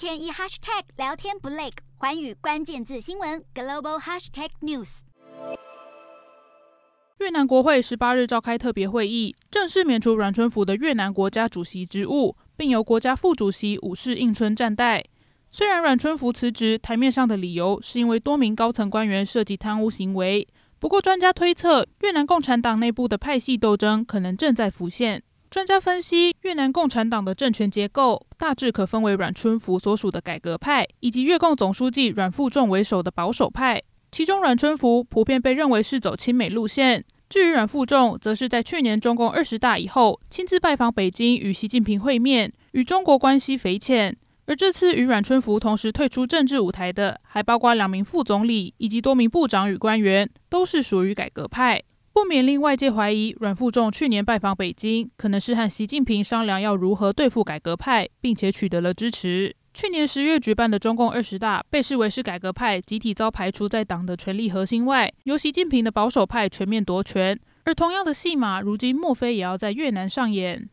天一 hashtag 聊天不累，寰宇关键字新闻 global hashtag news。越南国会十八日召开特别会议，正式免除阮春福的越南国家主席职务，并由国家副主席武氏应春暂代。虽然阮春福辞职台面上的理由是因为多名高层官员涉及贪污行为，不过专家推测越南共产党内部的派系斗争可能正在浮现。专家分析，越南共产党的政权结构大致可分为阮春福所属的改革派，以及越共总书记阮富仲为首的保守派。其中，阮春福普遍被认为是走亲美路线，至于阮富仲，则是在去年中共二十大以后亲自拜访北京，与习近平会面，与中国关系匪浅。而这次与阮春福同时退出政治舞台的，还包括两名副总理以及多名部长与官员，都是属于改革派。不免令外界怀疑，阮富仲去年拜访北京，可能是和习近平商量要如何对付改革派，并且取得了支持。去年十月举办的中共二十大，被视为是改革派集体遭排除在党的权力核心外，由习近平的保守派全面夺权。而同样的戏码，如今莫非也要在越南上演？